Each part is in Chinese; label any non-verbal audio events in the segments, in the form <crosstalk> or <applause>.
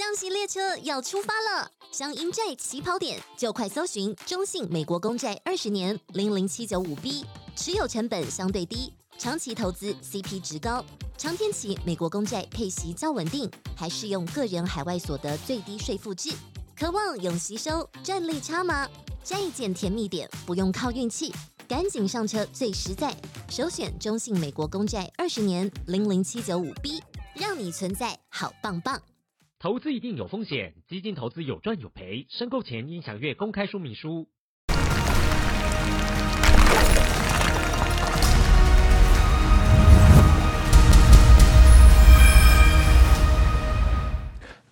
降息列车要出发了，想赢债起跑点，就快搜寻中信美国公债二十年零零七九五 B，持有成本相对低，长期投资 CP 值高，长天期美国公债配息较稳定，还适用个人海外所得最低税负制，渴望永吸收，战力差吗？债券甜蜜点，不用靠运气，赶紧上车最实在，首选中信美国公债二十年零零七九五 B，让你存在好棒棒。投资一定有风险，基金投资有赚有赔，申购前应详阅公开说明书。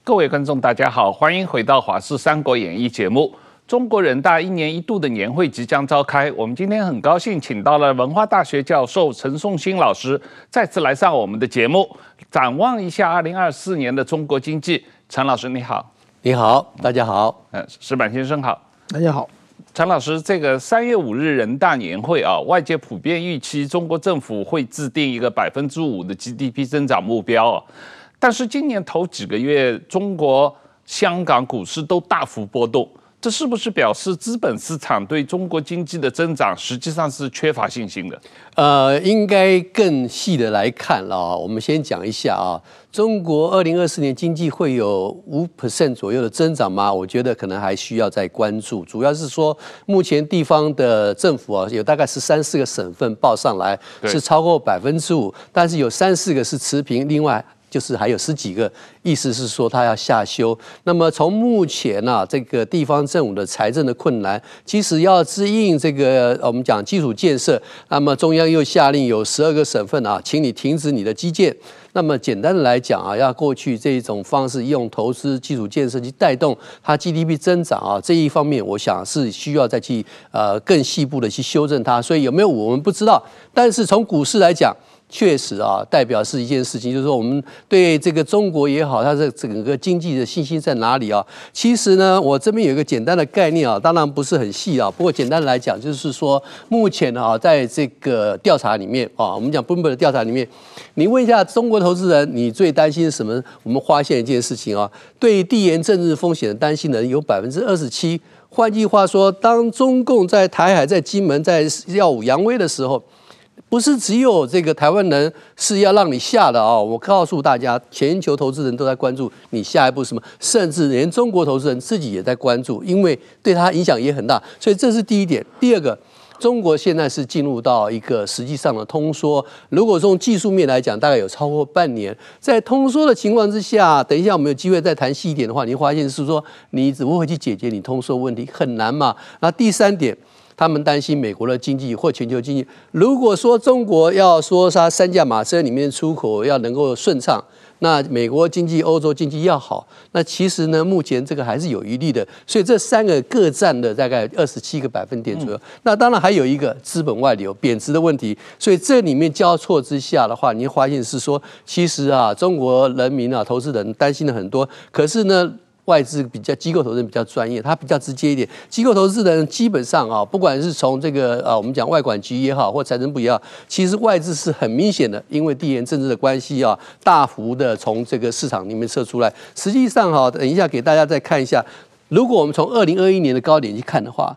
各位观众，大家好，欢迎回到《华视三国演义》节目。中国人大一年一度的年会即将召开，我们今天很高兴请到了文化大学教授陈颂新老师再次来上我们的节目，展望一下二零二四年的中国经济。陈老师你好，你好，大家好，嗯，石板先生好，大家好。陈老师，这个三月五日人大年会啊，外界普遍预期中国政府会制定一个百分之五的 GDP 增长目标啊，但是今年头几个月，中国香港股市都大幅波动。这是不是表示资本市场对中国经济的增长实际上是缺乏信心的？呃，应该更细的来看了。我们先讲一下啊，中国二零二四年经济会有五 percent 左右的增长吗？我觉得可能还需要再关注。主要是说，目前地方的政府啊，有大概十三四个省份报上来是超过百分之五，但是有三四个是持平，另外。就是还有十几个，意思是说他要下修。那么从目前啊，这个地方政府的财政的困难，其实要支应这个我们讲基础建设，那么中央又下令有十二个省份啊，请你停止你的基建。那么简单的来讲啊，要过去这一种方式用投资基础建设去带动它 GDP 增长啊，这一方面我想是需要再去呃更细部的去修正它。所以有没有我们不知道，但是从股市来讲。确实啊，代表是一件事情，就是说我们对这个中国也好，它的整个经济的信心在哪里啊？其实呢，我这边有一个简单的概念啊，当然不是很细啊，<laughs> 不过简单来讲，就是说目前啊，在这个调查里面啊，我们讲 Bloomberg 的调查里面，你问一下中国投资人，你最担心什么？我们发现一件事情啊，对地缘政治风险的担心人有百分之二十七。换句话说，当中共在台海、在金门、在耀武扬威的时候。不是只有这个台湾人是要让你下的啊！我告诉大家，全球投资人都在关注你下一步什么，甚至连中国投资人自己也在关注，因为对他影响也很大。所以这是第一点。第二个，中国现在是进入到一个实际上的通缩。如果从技术面来讲，大概有超过半年，在通缩的情况之下，等一下我们有机会再谈细一点的话，你会发现是说你怎么会去解决你通缩问题很难嘛？那第三点。他们担心美国的经济或全球经济。如果说中国要说它三驾马车里面出口要能够顺畅，那美国经济、欧洲经济要好，那其实呢，目前这个还是有余力的。所以这三个各占的大概二十七个百分点左右。那当然还有一个资本外流、贬值的问题。所以这里面交错之下的话，你会发现是说，其实啊，中国人民啊，投资人担心的很多。可是呢，外资比较机构投资人比较专业，他比较直接一点。机构投资人基本上啊，不管是从这个啊，我们讲外管局也好，或财政部也好，其实外资是很明显的，因为地缘政治的关系啊，大幅的从这个市场里面撤出来。实际上哈，等一下给大家再看一下，如果我们从二零二一年的高点去看的话，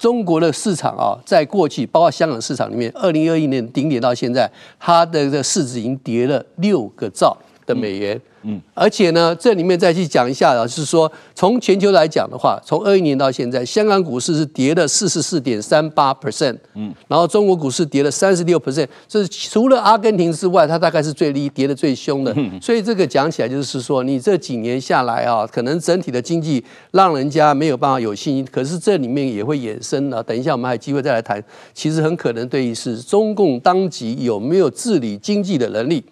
中国的市场啊，在过去包括香港市场里面，二零二一年顶点到现在，它的这个市值已经跌了六个兆的美元。嗯，而且呢，这里面再去讲一下啊，就是说，从全球来讲的话，从二一年到现在，香港股市是跌了四十四点三八 percent，嗯，然后中国股市跌了三十六 percent，这是除了阿根廷之外，它大概是最低跌的最凶的。所以这个讲起来就是说，你这几年下来啊，可能整体的经济让人家没有办法有信心。可是这里面也会衍生啊，等一下我们还有机会再来谈。其实很可能对于是中共当局有没有治理经济的能力。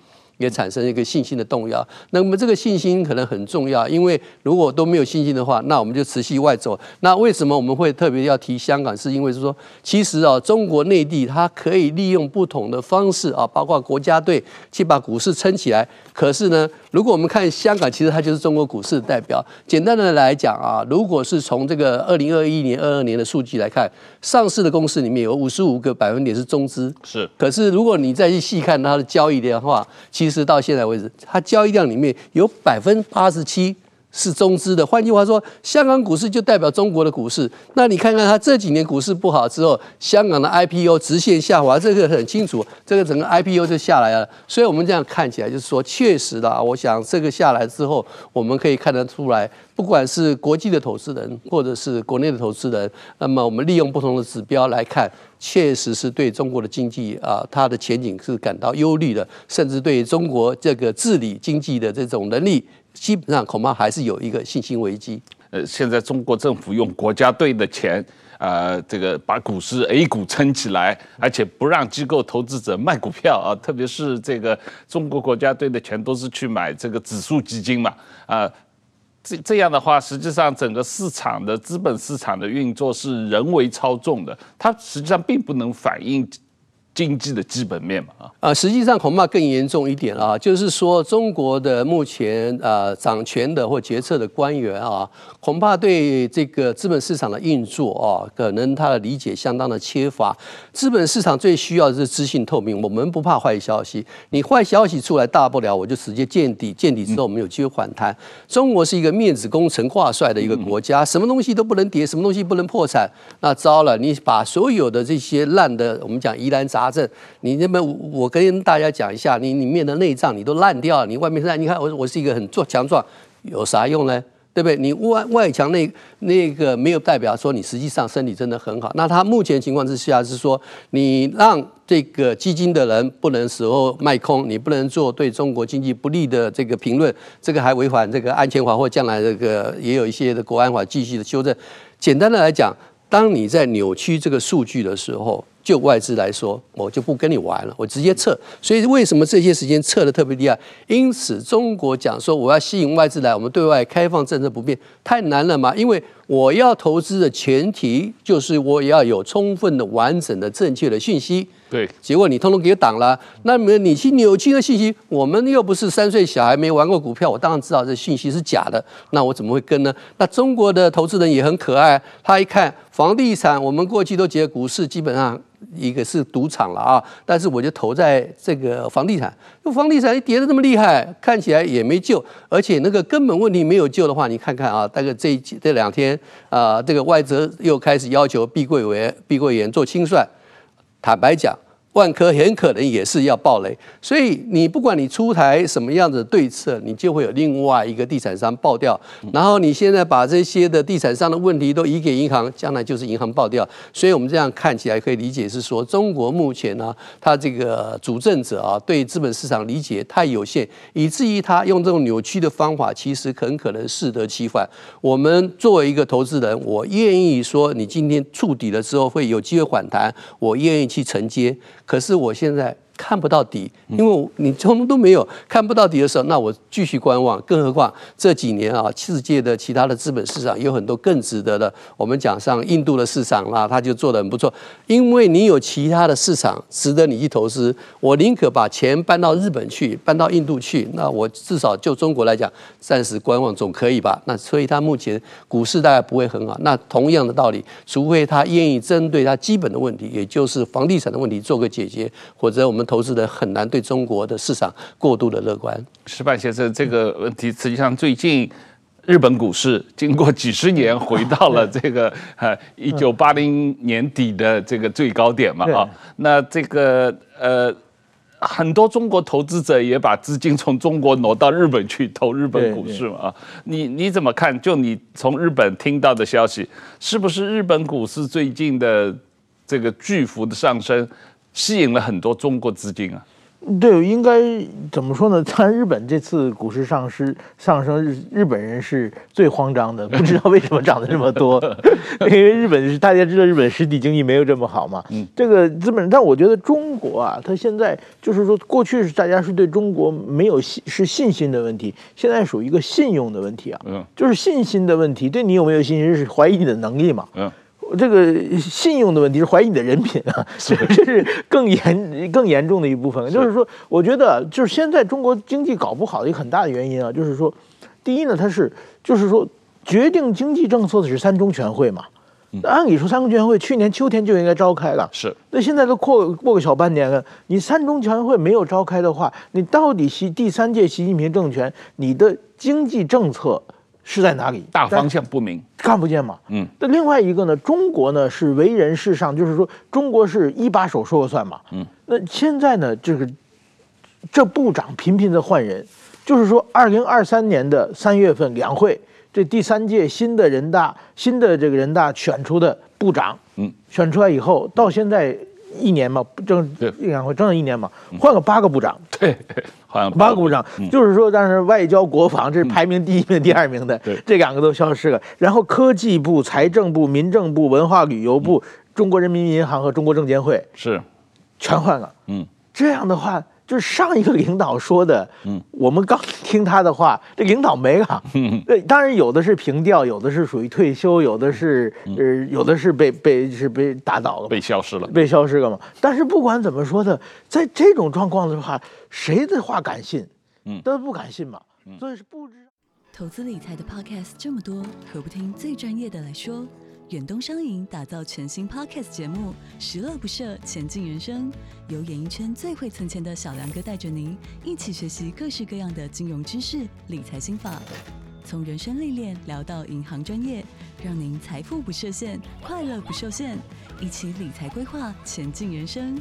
也产生一个信心的动摇，那么这个信心可能很重要，因为如果都没有信心的话，那我们就持续外走。那为什么我们会特别要提香港？是因为是说，其实啊，中国内地它可以利用不同的方式啊，包括国家队去把股市撑起来。可是呢，如果我们看香港，其实它就是中国股市的代表。简单的来讲啊，如果是从这个二零二一年、二二年的数据来看，上市的公司里面有五十五个百分点是中资，是。可是如果你再去细看它的交易量的话，其实实到现在为止，它交易量里面有百分之八十七是中资的，换句话说，香港股市就代表中国的股市。那你看看它这几年股市不好之后，香港的 IPO 直线下滑，这个很清楚，这个整个 IPO 就下来了。所以我们这样看起来，就是说，确实的，我想这个下来之后，我们可以看得出来，不管是国际的投资人，或者是国内的投资人，那么我们利用不同的指标来看，确实是对中国的经济啊，它的前景是感到忧虑的，甚至对中国这个治理经济的这种能力。基本上恐怕还是有一个信心危机。呃，现在中国政府用国家队的钱，呃，这个把股市 A 股撑起来，而且不让机构投资者卖股票啊，特别是这个中国国家队的钱都是去买这个指数基金嘛，啊、呃，这这样的话，实际上整个市场的资本市场的运作是人为操纵的，它实际上并不能反映。经济的基本面嘛，啊，啊，实际上恐怕更严重一点啊，就是说中国的目前呃掌权的或决策的官员啊，恐怕对这个资本市场的运作啊，可能他的理解相当的缺乏。资本市场最需要的是资讯透明，我们不怕坏消息，你坏消息出来，大不了我就直接见底，见底之后我们有机会反弹。中国是一个面子工程挂帅的一个国家，什么东西都不能跌，什么东西不能破产，那糟了，你把所有的这些烂的，我们讲疑难杂。杂症，你那么我跟大家讲一下，你里面的内脏你都烂掉了，你外面是，你看我我是一个很壮强壮，有啥用呢？对不对？你外外墙那那个没有代表说你实际上身体真的很好。那他目前情况之下是说，你让这个基金的人不能时候卖空，你不能做对中国经济不利的这个评论，这个还违反这个安全法或将来这个也有一些的国安法继续的修正。简单的来讲，当你在扭曲这个数据的时候。就外资来说，我就不跟你玩了，我直接撤。所以为什么这些时间撤的特别厉害？因此中国讲说我要吸引外资来，我们对外开放政策不变，太难了嘛？因为我要投资的前提就是我也要有充分的、完整的、正确的信息。对，结果你通通给挡了。那么你去扭曲的信息，我们又不是三岁小孩，没玩过股票，我当然知道这信息是假的。那我怎么会跟呢？那中国的投资人也很可爱，他一看房地产，我们过去都觉得股市基本上。一个是赌场了啊，但是我就投在这个房地产，那房地产跌得这么厉害，看起来也没救，而且那个根本问题没有救的话，你看看啊，大概这这两天啊，这个外资又开始要求碧桂园碧桂园做清算，坦白讲。万科很可能也是要爆雷，所以你不管你出台什么样的对策，你就会有另外一个地产商爆掉。然后你现在把这些的地产商的问题都移给银行，将来就是银行爆掉。所以我们这样看起来可以理解是说，中国目前呢，它这个主政者啊，对资本市场理解太有限，以至于他用这种扭曲的方法，其实很可能适得其反。我们作为一个投资人，我愿意说，你今天触底了之后会有机会反弹，我愿意去承接。可是我现在。看不到底，因为你什么都没有，看不到底的时候，那我继续观望。更何况这几年啊，世界的其他的资本市场有很多更值得的。我们讲上印度的市场啦，它就做得很不错。因为你有其他的市场值得你去投资，我宁可把钱搬到日本去，搬到印度去。那我至少就中国来讲，暂时观望总可以吧？那所以它目前股市大概不会很好。那同样的道理，除非他愿意针对他基本的问题，也就是房地产的问题做个解决，或者我们。投资的很难对中国的市场过度的乐观。石板先生，这个问题实际上最近日本股市经过几十年回到了这个 <laughs> 呃一九八零年底的这个最高点嘛啊，那这个呃很多中国投资者也把资金从中国挪到日本去投日本股市嘛啊，你你怎么看？就你从日本听到的消息，是不是日本股市最近的这个巨幅的上升？吸引了很多中国资金啊，对，应该怎么说呢？<laughs> 在日本这次股市上市上升，日日本人是最慌张的，不知道为什么涨得这么多。<laughs> 因为日本是大家知道，日本实体经济没有这么好嘛。嗯，这个资本，但我觉得中国啊，它现在就是说，过去是大家是对中国没有信是信心的问题，现在属于一个信用的问题啊。嗯，就是信心的问题，对你有没有信心是怀疑你的能力嘛。嗯。这个信用的问题是怀疑你的人品啊，<laughs> 这是更严更严重的一部分。就是说，我觉得就是现在中国经济搞不好的一个很大的原因啊，就是说，第一呢，它是就是说决定经济政策的是三中全会嘛。按理说三中全会去年秋天就应该召开了，是。那现在都过过个小半年了，你三中全会没有召开的话，你到底习第三届习近平政权你的经济政策？是在哪里？大方向不明，看不见嘛。嗯，那另外一个呢？中国呢是为人世上，就是说中国是一把手说了算嘛。嗯，那现在呢，这个这部长频频的换人，就是说二零二三年的三月份两会，这第三届新的人大新的这个人大选出的部长，嗯，选出来以后到现在。一年嘛，正两会整整一年嘛，换了八个部长，<laughs> 对，换八个。部长，嗯、就是说，但是外交国防这是排名第一名、嗯、第二名的，对，这两个都消失了。然后科技部、财政部、民政部、文化旅游部、嗯、中国人民银行和中国证监会是。全换了。嗯，这样的话。就是上一个领导说的，嗯，我们刚听他的话，这领导没了，嗯，对，当然有的是平调，有的是属于退休，有的是呃，有的是被被是被打倒了，被消失了，被消失了嘛。但是不管怎么说的，在这种状况的话，谁的话敢信？嗯，都不敢信嘛。所以是不知投资理财的 podcast 这么多，何不听最专业的来说？远东商银打造全新 Podcast 节目，十乐不设，前进人生。由演艺圈最会存钱的小梁哥带着您一起学习各式各样的金融知识、理财心法，从人生历练聊到银行专业，让您财富不设限，快乐不受限，一起理财规划，前进人生。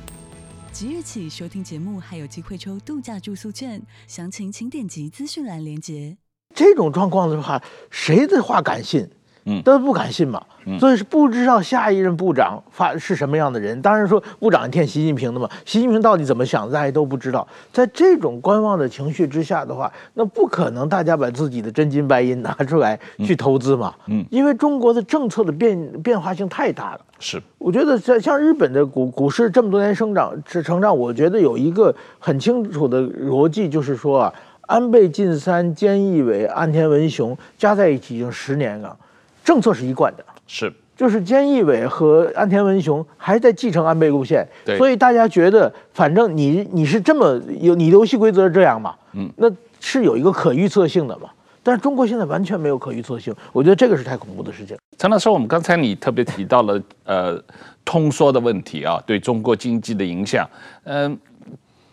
即日起收听节目还有机会抽度假住宿券，详情请点击资讯栏连接。这种状况的话，谁的话敢信？嗯，都不敢信嘛，所以是不知道下一任部长发是什么样的人。当然说部长听习近平的嘛，习近平到底怎么想，大家都不知道。在这种观望的情绪之下的话，那不可能大家把自己的真金白银拿出来去投资嘛。嗯，因为中国的政策的变变化性太大了。是，我觉得像像日本的股股市这么多年生长是成长，我觉得有一个很清楚的逻辑，就是说啊，安倍晋三、菅义伟、岸田文雄加在一起已经十年了。政策是一贯的，是，就是菅义伟和安田文雄还在继承安倍路线，对，所以大家觉得，反正你你是这么有，你游戏规则是这样嘛，嗯，那是有一个可预测性的嘛。但是中国现在完全没有可预测性，我觉得这个是太恐怖的事情。陈老师，我们刚才你特别提到了呃通缩的问题啊，对中国经济的影响，嗯、呃，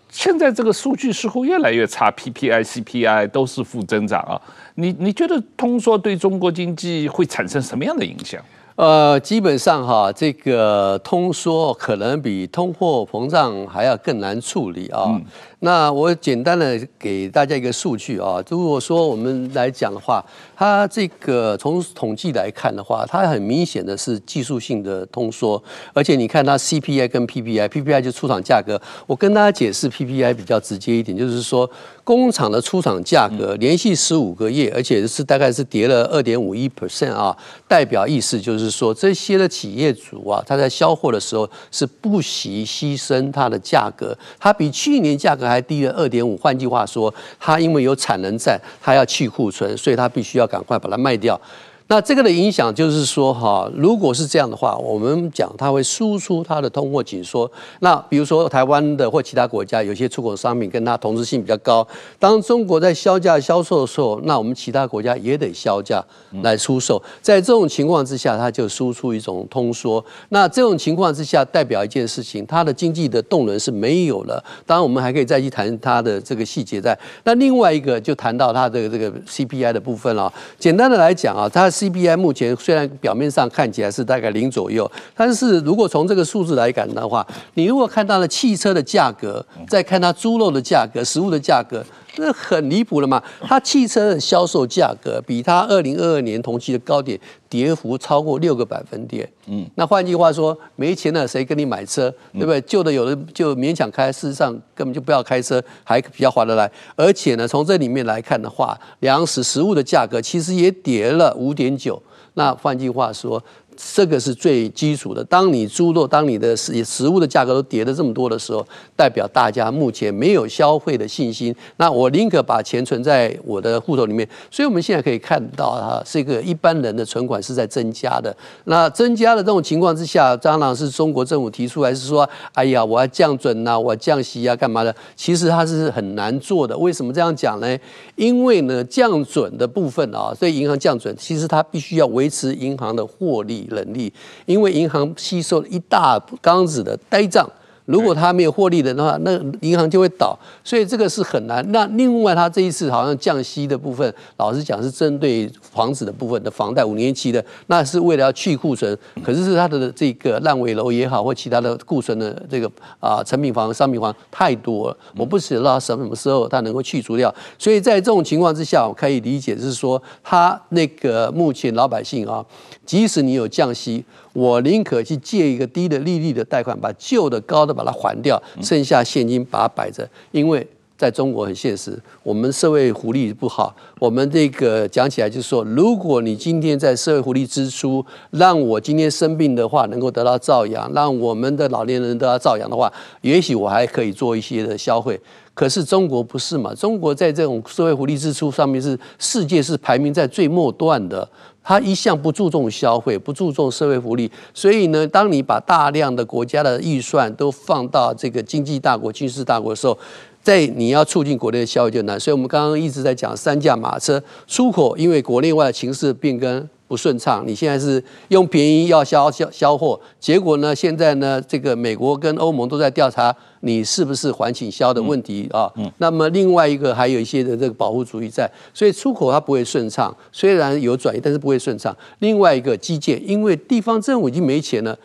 现在这个数据似乎越来越差，PPI、CPI 都是负增长啊。你你觉得通缩对中国经济会产生什么样的影响？呃，基本上哈，这个通缩可能比通货膨胀还要更难处理啊。嗯那我简单的给大家一个数据啊，如果说我们来讲的话，它这个从统计来看的话，它很明显的是技术性的通缩，而且你看它 CPI 跟 PPI，PPI 就出厂价格。我跟大家解释 PPI 比较直接一点，就是说工厂的出厂价格连续十五个月，而且是大概是跌了二点五一 percent 啊，代表意思就是说这些的企业主啊，他在销货的时候是不惜牺牲它的价格，它比去年价格。还低了二点五，换句话说，它因为有产能在，它要去库存，所以它必须要赶快把它卖掉。那这个的影响就是说，哈，如果是这样的话，我们讲它会输出它的通货紧缩。那比如说台湾的或其他国家有些出口商品跟它同质性比较高，当中国在销价销售的时候，那我们其他国家也得销价来出售。在这种情况之下，它就输出一种通缩。那这种情况之下，代表一件事情，它的经济的动能是没有了。当然，我们还可以再去谈它的这个细节在。那另外一个就谈到它的这个 CPI 的部分了。简单的来讲啊，它。CPI 目前虽然表面上看起来是大概零左右，但是如果从这个数字来讲的话，你如果看到了汽车的价格，再看它猪肉的价格、食物的价格。这很离谱了嘛！它汽车的销售价格比它二零二二年同期的高点跌幅超过六个百分点。嗯，那换句话说，没钱了谁跟你买车？对不对？旧的有的就勉强开，事实上根本就不要开车，还比较划得来。而且呢，从这里面来看的话，粮食食物的价格其实也跌了五点九。那换句话说。这个是最基础的。当你猪肉、当你的食食物的价格都跌了这么多的时候，代表大家目前没有消费的信心。那我宁可把钱存在我的户头里面。所以我们现在可以看到啊，这个一般人的存款是在增加的。那增加的这种情况之下，当然是中国政府提出来是说，哎呀，我要降准呐、我降息啊，干嘛的？其实它是很难做的。为什么这样讲呢？因为呢，降准的部分啊，对银行降准，其实它必须要维持银行的获利。能力，因为银行吸收了一大缸子的呆账，如果他没有获利的话，那银行就会倒。所以这个是很难。那另外，他这一次好像降息的部分，老实讲是针对房子的部分的房贷五年期的，那是为了要去库存。可是是他的这个烂尾楼也好，或其他的库存的这个啊成品房、商品房太多了，我不知道什么时候它能够去除掉。所以在这种情况之下，我可以理解是说，他那个目前老百姓啊，即使你有降息，我宁可去借一个低的利率的贷款，把旧的高的把它还掉，剩下现金把它摆着，因为。在中国很现实，我们社会福利不好。我们这个讲起来就是说，如果你今天在社会福利支出，让我今天生病的话能够得到照养，让我们的老年人得到照养的话，也许我还可以做一些的消费。可是中国不是嘛？中国在这种社会福利支出上面是世界是排名在最末端的，他一向不注重消费，不注重社会福利。所以呢，当你把大量的国家的预算都放到这个经济大国、军事大国的时候，在你要促进国内的消费就难，所以我们刚刚一直在讲三驾马车出口，因为国内外的情势变更不顺畅，你现在是用便宜要销销销货，结果呢，现在呢，这个美国跟欧盟都在调查你是不是还倾销的问题啊。那么另外一个还有一些的这个保护主义在，所以出口它不会顺畅，虽然有转移，但是不会顺畅。另外一个基建，因为地方政府已经没钱了。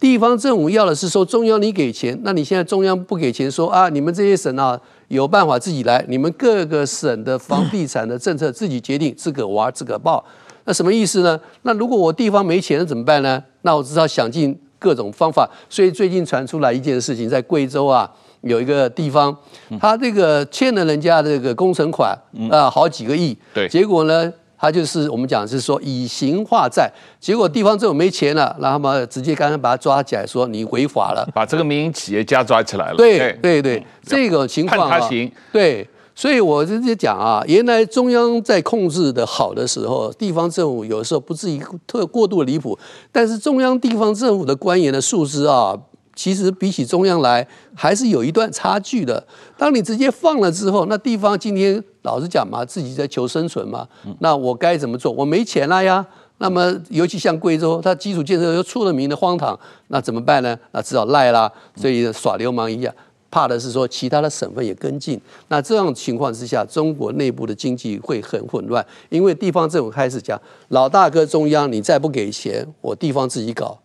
地方政府要的是说中央你给钱，那你现在中央不给钱，说啊你们这些省啊有办法自己来，你们各个省的房地产的政策自己决定，自个玩自个报，那什么意思呢？那如果我地方没钱，了怎么办呢？那我只好想尽各种方法。所以最近传出来一件事情，在贵州啊有一个地方，他这个欠了人家这个工程款啊好几个亿，对，结果呢？他就是我们讲的是说以形化债，结果地方政府没钱了，然后嘛直接刚刚把他抓起来说你违法了，把这个民营企业家抓起来了。对对对，这个情况啊，对，所以我直接讲啊，原来中央在控制的好的时候，地方政府有时候不至于特过度离谱，但是中央地方政府的官员的素质啊。其实比起中央来，还是有一段差距的。当你直接放了之后，那地方今天老实讲嘛，自己在求生存嘛。那我该怎么做？我没钱了呀。那么尤其像贵州，它基础建设又出了名的荒唐，那怎么办呢？那只好赖啦。所以耍流氓一样，怕的是说其他的省份也跟进。那这样情况之下，中国内部的经济会很混乱，因为地方政府开始讲，老大哥中央，你再不给钱，我地方自己搞。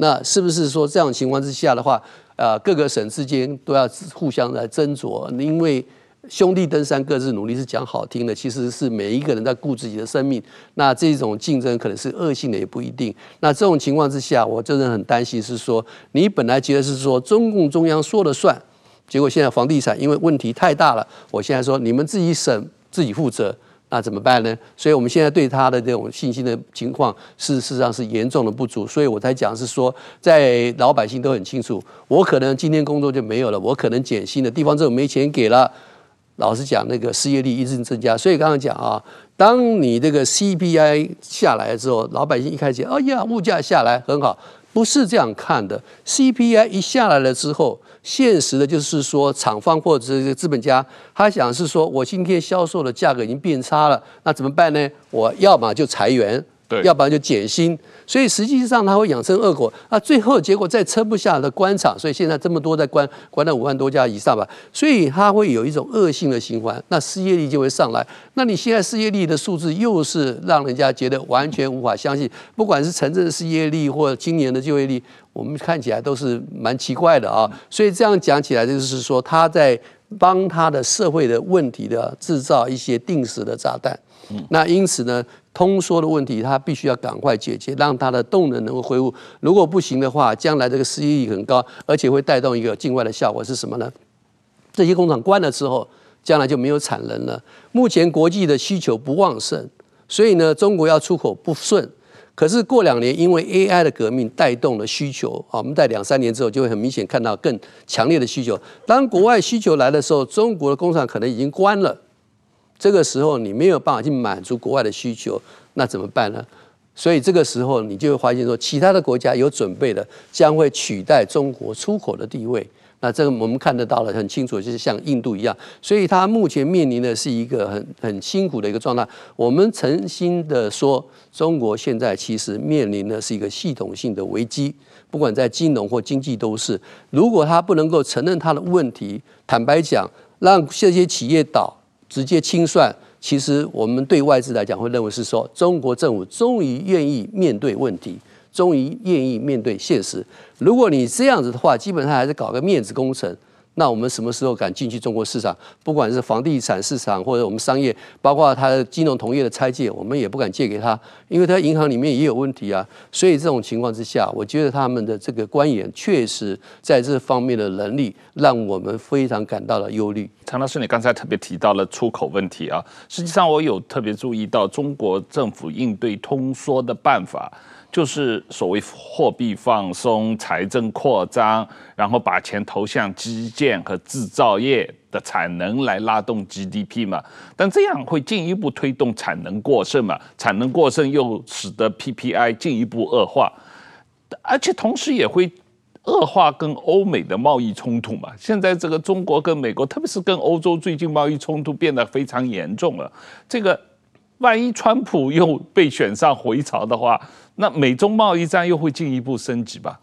那是不是说这样情况之下的话，呃，各个省之间都要互相来斟酌？因为兄弟登山各自努力是讲好听的，其实是每一个人在顾自己的生命。那这种竞争可能是恶性的，也不一定。那这种情况之下，我真的很担心是说，你本来觉得是说中共中央说了算，结果现在房地产因为问题太大了，我现在说你们自己省自己负责。那怎么办呢？所以我们现在对他的这种信心的情况，事实上是严重的不足。所以我才讲是说，在老百姓都很清楚，我可能今天工作就没有了，我可能减薪了，地方政府没钱给了。老实讲，那个失业率一直增加。所以刚刚讲啊，当你这个 CPI 下来之后，老百姓一开始，哎呀，物价下来很好，不是这样看的。CPI 一下来了之后。现实的就是说，厂方或者是资本家，他想是说，我今天销售的价格已经变差了，那怎么办呢？我要么就裁员，对，要不然就减薪。所以实际上它会养成恶果，那最后结果再撑不下的官场，所以现在这么多在关，关了五万多家以上吧，所以它会有一种恶性的循环，那失业率就会上来。那你现在失业率的数字又是让人家觉得完全无法相信，不管是城镇的失业率或今年的就业率，我们看起来都是蛮奇怪的啊。所以这样讲起来，就是说他在帮他的社会的问题的制造一些定时的炸弹。那因此呢，通缩的问题，它必须要赶快解决，让它的动能能够恢复。如果不行的话，将来这个失业率很高，而且会带动一个境外的效果是什么呢？这些工厂关了之后，将来就没有产能了。目前国际的需求不旺盛，所以呢，中国要出口不顺。可是过两年，因为 AI 的革命带动了需求啊，我们在两三年之后就会很明显看到更强烈的需求。当国外需求来的时候，中国的工厂可能已经关了。这个时候你没有办法去满足国外的需求，那怎么办呢？所以这个时候你就会发现说，其他的国家有准备的将会取代中国出口的地位。那这个我们看得到了很清楚，就是像印度一样，所以它目前面临的是一个很很辛苦的一个状态。我们诚心的说，中国现在其实面临的是一个系统性的危机，不管在金融或经济都是。如果它不能够承认它的问题，坦白讲，让这些企业倒，直接清算，其实我们对外资来讲会认为是说，中国政府终于愿意面对问题。终于愿意面对现实。如果你这样子的话，基本上还是搞个面子工程。那我们什么时候敢进去中国市场？不管是房地产市场，或者我们商业，包括它金融同业的拆借，我们也不敢借给他，因为他银行里面也有问题啊。所以这种情况之下，我觉得他们的这个官员确实在这方面的能力，让我们非常感到了忧虑。陈老师，你刚才特别提到了出口问题啊，实际上我有特别注意到中国政府应对通缩的办法。就是所谓货币放松、财政扩张，然后把钱投向基建和制造业的产能来拉动 GDP 嘛，但这样会进一步推动产能过剩嘛，产能过剩又使得 PPI 进一步恶化，而且同时也会恶化跟欧美的贸易冲突嘛。现在这个中国跟美国，特别是跟欧洲最近贸易冲突变得非常严重了，这个万一川普又被选上回朝的话，那美中贸易战又会进一步升级吧？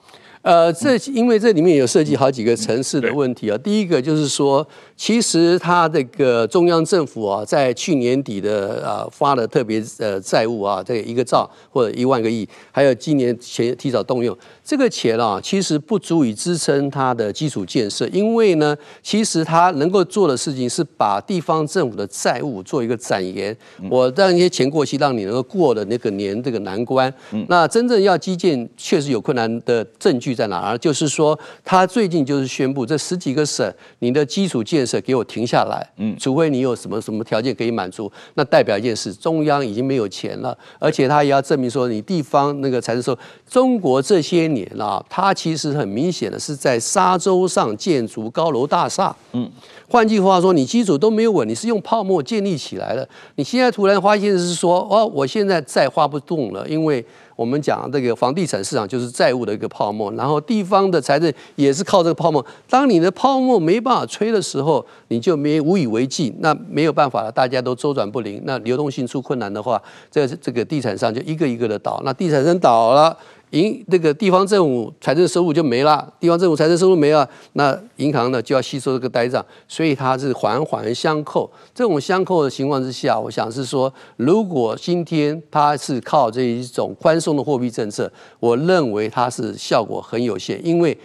呃，这因为这里面有涉及好几个层次的问题啊。第一个就是说，其实他这个中央政府啊，在去年底的啊发了特别呃债务啊，这一个兆或者一万个亿，还有今年前提早动用。这个钱啊，其实不足以支撑它的基础建设，因为呢，其实它能够做的事情是把地方政府的债务做一个展延，我让一些钱过期，让你能够过了那个年这个难关。那真正要基建确实有困难的证据在哪儿？就是说，他最近就是宣布这十几个省，你的基础建设给我停下来，嗯，除非你有什么什么条件可以满足，那代表一件事，中央已经没有钱了，而且他也要证明说你地方那个财政收，中国这些年。啊，它其实很明显的是在沙洲上建筑高楼大厦。嗯，换句话说，你基础都没有稳，你是用泡沫建立起来的。你现在突然发现是说，哦，我现在再花不动了，因为。我们讲这个房地产市场就是债务的一个泡沫，然后地方的财政也是靠这个泡沫。当你的泡沫没办法吹的时候，你就没无以为继，那没有办法了，大家都周转不灵，那流动性出困难的话，这这个地产商就一个一个的倒，那地产商倒了。银那个地方政府财政收入就没了，地方政府财政收入没了，那银行呢就要吸收这个呆账，所以它是环环相扣。这种相扣的情况之下，我想是说，如果今天它是靠这一种宽松的货币政策，我认为它是效果很有限，因为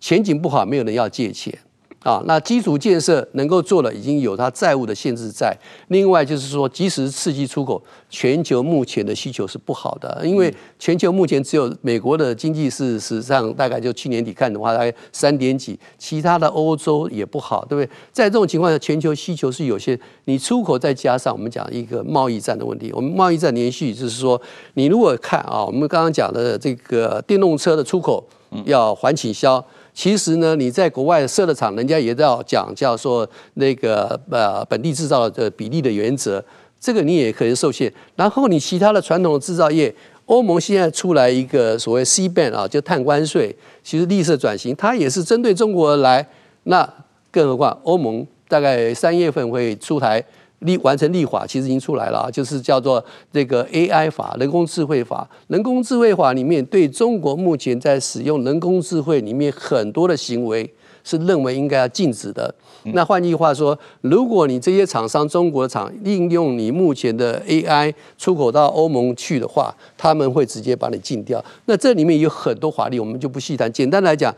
前景不好，没有人要借钱。啊，那基础建设能够做了，已经有它债务的限制在。另外就是说，即使刺激出口，全球目前的需求是不好的，因为全球目前只有美国的经济是实际上大概就去年底看的话，大概三点几，其他的欧洲也不好，对不对？在这种情况下，全球需求是有限，你出口再加上我们讲一个贸易战的问题，我们贸易战连续就是说，你如果看啊，我们刚刚讲的这个电动车的出口要缓倾销。其实呢，你在国外设的厂，人家也要讲叫做那个呃本地制造的比例的原则，这个你也可以受限。然后你其他的传统制造业，欧盟现在出来一个所谓 CBAM 啊，就碳关税，其实绿色转型，它也是针对中国而来。那更何况欧盟大概三月份会出台。立完成立法其实已经出来了，就是叫做这个 AI 法，人工智慧法。人工智慧法里面对中国目前在使用人工智慧里面很多的行为是认为应该要禁止的。那换句话说，如果你这些厂商中国厂应用你目前的 AI 出口到欧盟去的话，他们会直接把你禁掉。那这里面有很多法律，我们就不细谈。简单来讲，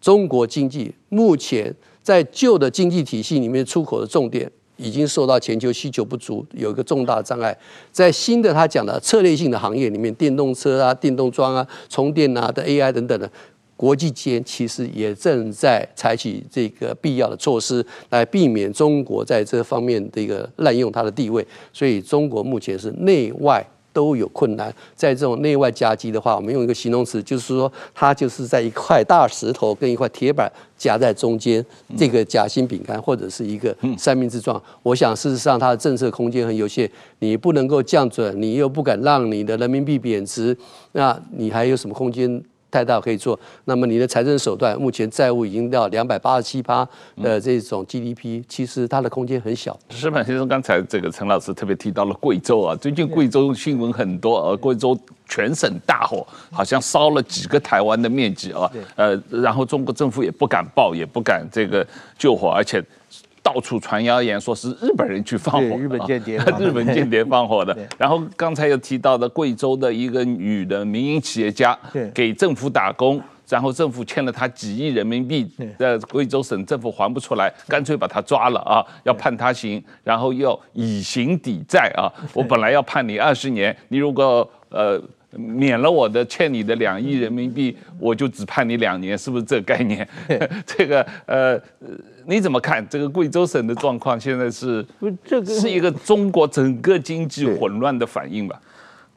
中国经济目前在旧的经济体系里面出口的重点。已经受到全球需求不足，有一个重大障碍。在新的他讲的策略性的行业里面，电动车啊、电动桩啊、充电啊的 AI 等等的，国际间其实也正在采取这个必要的措施，来避免中国在这方面的一个滥用它的地位。所以，中国目前是内外。都有困难，在这种内外夹击的话，我们用一个形容词，就是说，它就是在一块大石头跟一块铁板夹在中间，这个夹心饼干或者是一个三明治状。我想，事实上它的政策空间很有限，你不能够降准，你又不敢让你的人民币贬值，那你还有什么空间太大可以做。那么你的财政手段，目前债务已经到两百八十七趴的这种 GDP，其实它的空间很小。石板先生，刚才这个陈老师特别提到了贵州啊，最近贵州新闻很多啊，贵州全省大火，好像烧了几个台湾的面积啊，呃，然后中国政府也不敢报，也不敢这个救火，而且。到处传谣言，说是日本人去放火，日本间谍，<laughs> 日本间谍放火的。然后刚才又提到的贵州的一个女的民营企业家，给政府打工，然后政府欠了她几亿人民币，在贵州省政府还不出来，干脆把她抓了啊，要判她刑，然后要以刑抵债啊。我本来要判你二十年，你如果呃。免了我的欠你的两亿人民币，我就只判你两年，是不是这个概念？<laughs> 这个呃，你怎么看这个贵州省的状况？现在是这个是一个中国整个经济混乱的反应吧？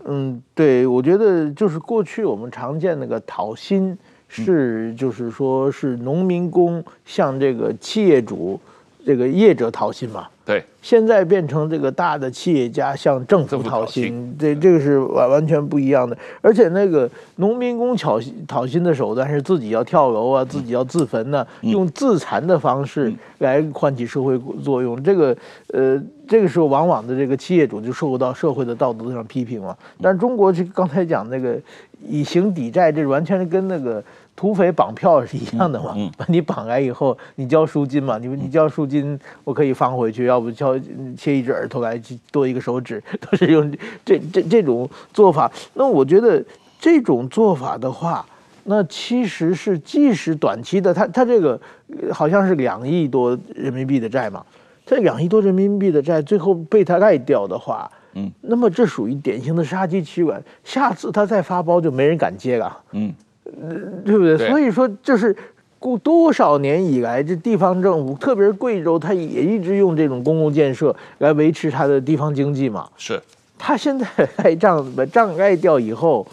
嗯，对，我觉得就是过去我们常见那个讨薪，是就是说是农民工向这个企业主、这个业者讨薪嘛。对，现在变成这个大的企业家向政府讨薪，这这个是完完全不一样的。而且那个农民工讨讨薪的手段是自己要跳楼啊，自己要自焚呢、啊，用自残的方式来唤起社会作用。这个呃，这个时候往往的这个企业主就受到社会的道德上批评了。但中国这刚才讲那个以刑抵债，这完全是跟那个。土匪绑票是一样的嘛？把你绑来以后，你交赎金嘛？你你交赎金，我可以放回去；要不交切一只耳朵来多一个手指，<laughs> 都是用这这这种做法。那我觉得这种做法的话，那其实是即使短期的，他他这个好像是两亿多人民币的债嘛，这两亿多人民币的债最后被他赖掉的话，嗯，那么这属于典型的杀鸡取卵，下次他再发包就没人敢接了，嗯。对不对？所以说，就是过多少年以来，这地方政府，特别是贵州，他也一直用这种公共建设来维持他的地方经济嘛。是，他现在赖账，把账盖掉以后。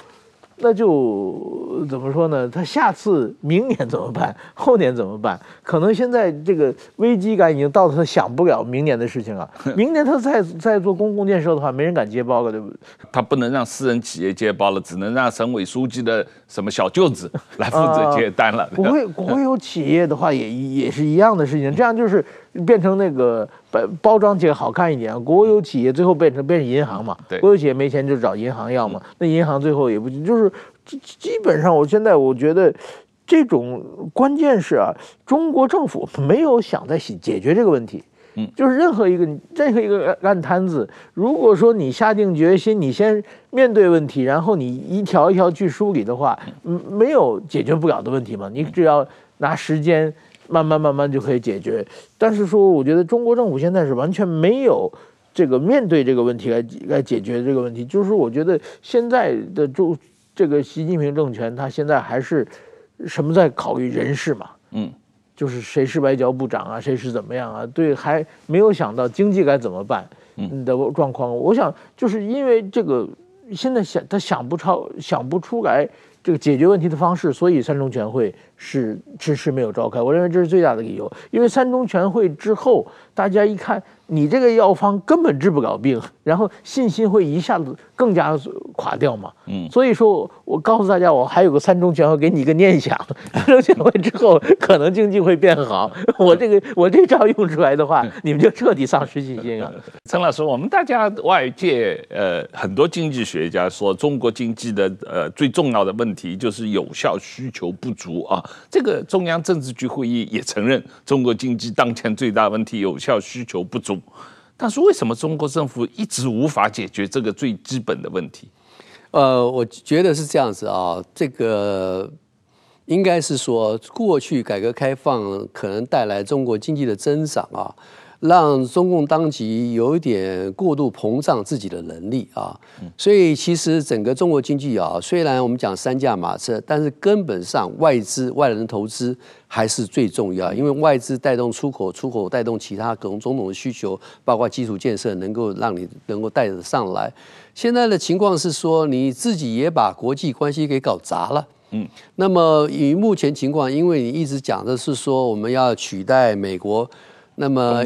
那就怎么说呢？他下次明年怎么办？后年怎么办？可能现在这个危机感已经到了，他想不了明年的事情了。<laughs> 明年他再再做公共建设的话，没人敢接包了，对不对？他不能让私人企业接包了，只能让省委书记的什么小舅子 <laughs> 来负责接单了。国有国有企业的话也也是一样的事情，这样就是。变成那个包包装起来好看一点，国有企业最后变成变成银行嘛？国有企业没钱就找银行要嘛。那银行最后也不就是基基本上，我现在我觉得这种关键是啊，中国政府没有想在解决这个问题。嗯，就是任何一个任何一个烂摊子，如果说你下定决心，你先面对问题，然后你一条一条去梳理的话，嗯，没有解决不了的问题嘛。你只要拿时间。慢慢慢慢就可以解决，但是说，我觉得中国政府现在是完全没有这个面对这个问题来来解决这个问题。就是我觉得现在的中这个习近平政权，他现在还是什么在考虑人事嘛？嗯，就是谁是外交部长啊，谁是怎么样啊？对，还没有想到经济该怎么办嗯的状况。我想就是因为这个现在想他想不超想不出来。这个解决问题的方式，所以三中全会是迟迟没有召开。我认为这是最大的理由，因为三中全会之后，大家一看。你这个药方根本治不了病，然后信心会一下子更加垮掉嘛。嗯，所以说，我告诉大家，我还有个三中全会给你一个念想，三中全会之后可能经济会变好。<laughs> 我这个我这招用出来的话，你们就彻底丧失信心了。<laughs> 陈老师，我们大家外界呃很多经济学家说，中国经济的呃最重要的问题就是有效需求不足啊。这个中央政治局会议也承认，中国经济当前最大问题有效需求不足。但是为什么中国政府一直无法解决这个最基本的问题？呃，我觉得是这样子啊，这个应该是说，过去改革开放可能带来中国经济的增长啊。让中共当局有一点过度膨胀自己的能力啊，所以其实整个中国经济啊，虽然我们讲三驾马车，但是根本上外资外人投资还是最重要，因为外资带动出口，出口带动其他各种种种的需求，包括基础建设，能够让你能够带得上来。现在的情况是说，你自己也把国际关系给搞砸了。嗯，那么以目前情况，因为你一直讲的是说我们要取代美国。那么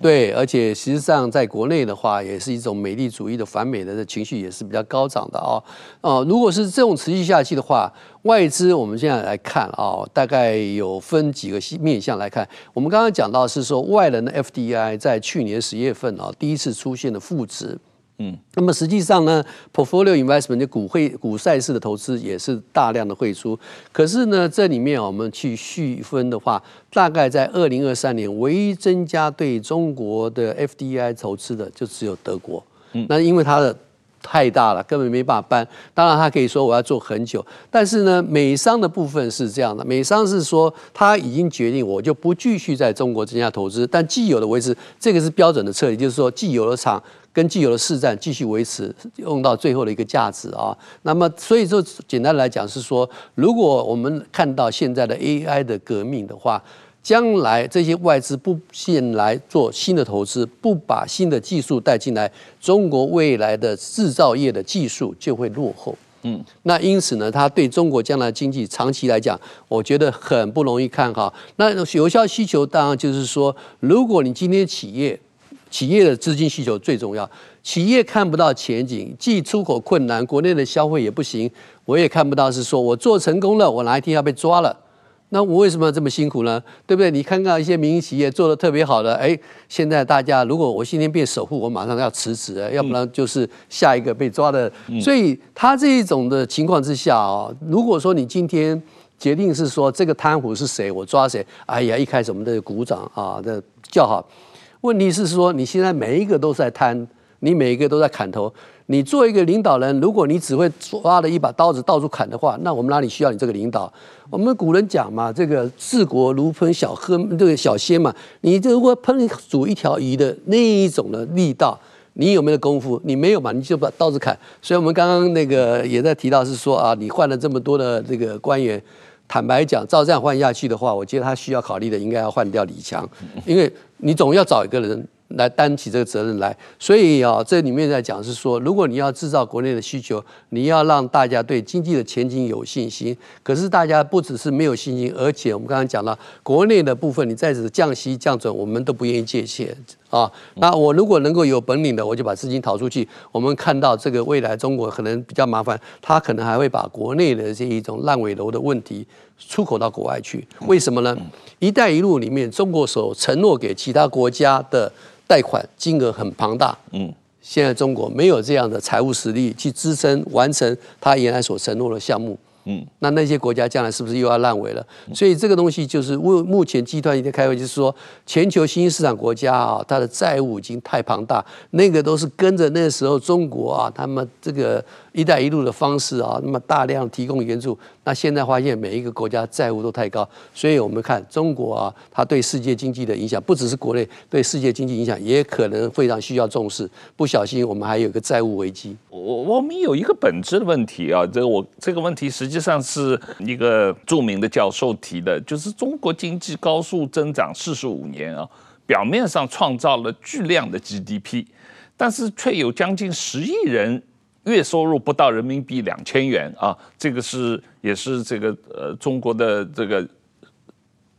对，而且实际上在国内的话，也是一种美丽主义的反美的情绪也是比较高涨的啊、哦。呃，如果是这种持续下去的话，外资我们现在来看啊、哦，大概有分几个面向来看。我们刚刚讲到是说，外人的 FDI 在去年十月份啊、哦，第一次出现了负值。嗯，那么实际上呢，portfolio investment 就股汇股债市的投资也是大量的汇出。可是呢，这里面我们去细分的话，大概在二零二三年，唯一增加对中国的 FDI 投资的就只有德国。嗯，那因为它的太大了，根本没办法搬。当然，他可以说我要做很久，但是呢，美商的部分是这样的，美商是说他已经决定，我就不继续在中国增加投资，但既有的维持，这个是标准的策略，就是说既有的厂。跟既有的市占继续维持，用到最后的一个价值啊。那么，所以说简单来讲是说，如果我们看到现在的 AI 的革命的话，将来这些外资不进来做新的投资，不把新的技术带进来，中国未来的制造业的技术就会落后。嗯，那因此呢，它对中国将来经济长期来讲，我觉得很不容易看好。那有效需求当然就是说，如果你今天企业。企业的资金需求最重要。企业看不到前景，既出口困难，国内的消费也不行，我也看不到是说我做成功了，我哪一天要被抓了？那我为什么要这么辛苦呢？对不对？你看看一些民营企业做的特别好的，哎，现在大家如果我今天变首富，我马上要辞职，要不然就是下一个被抓的。嗯、所以他这一种的情况之下啊，如果说你今天决定是说这个贪腐是谁，我抓谁？哎呀，一开始我们都鼓掌啊，这叫好。问题是说，你现在每一个都在贪，你每一个都在砍头。你做一个领导人，如果你只会抓了一把刀子到处砍的话，那我们哪里需要你这个领导？我们古人讲嘛，这个治国如烹小喝，这个小鲜嘛。你这如果烹煮一条鱼的那一种的力道，你有没有功夫？你没有嘛，你就把刀子砍。所以我们刚刚那个也在提到是说啊，你换了这么多的这个官员。坦白讲，照这样换下去的话，我觉得他需要考虑的应该要换掉李强，因为你总要找一个人来担起这个责任来。所以啊，这里面在讲是说，如果你要制造国内的需求，你要让大家对经济的前景有信心。可是大家不只是没有信心，而且我们刚刚讲到国内的部分，你再次降息降准，我们都不愿意借钱。啊，那我如果能够有本领的，我就把资金逃出去。我们看到这个未来中国可能比较麻烦，他可能还会把国内的这一种烂尾楼的问题出口到国外去。为什么呢？一带一路里面，中国所承诺给其他国家的贷款金额很庞大。嗯，现在中国没有这样的财务实力去支撑完成他原来所承诺的项目。嗯，那那些国家将来是不是又要烂尾了？所以这个东西就是目目前集团已经开会，就是说全球新兴市场国家啊，它的债务已经太庞大，那个都是跟着那时候中国啊，他们这个。一带一路的方式啊，那么大量提供援助，那现在发现每一个国家债务都太高，所以我们看中国啊，它对世界经济的影响不只是国内，对世界经济影响也可能非常需要重视。不小心我们还有个债务危机。我我们有一个本质的问题啊，这我这个问题实际上是一个著名的教授提的，就是中国经济高速增长四十五年啊，表面上创造了巨量的 GDP，但是却有将近十亿人。月收入不到人民币两千元啊，这个是也是这个呃中国的这个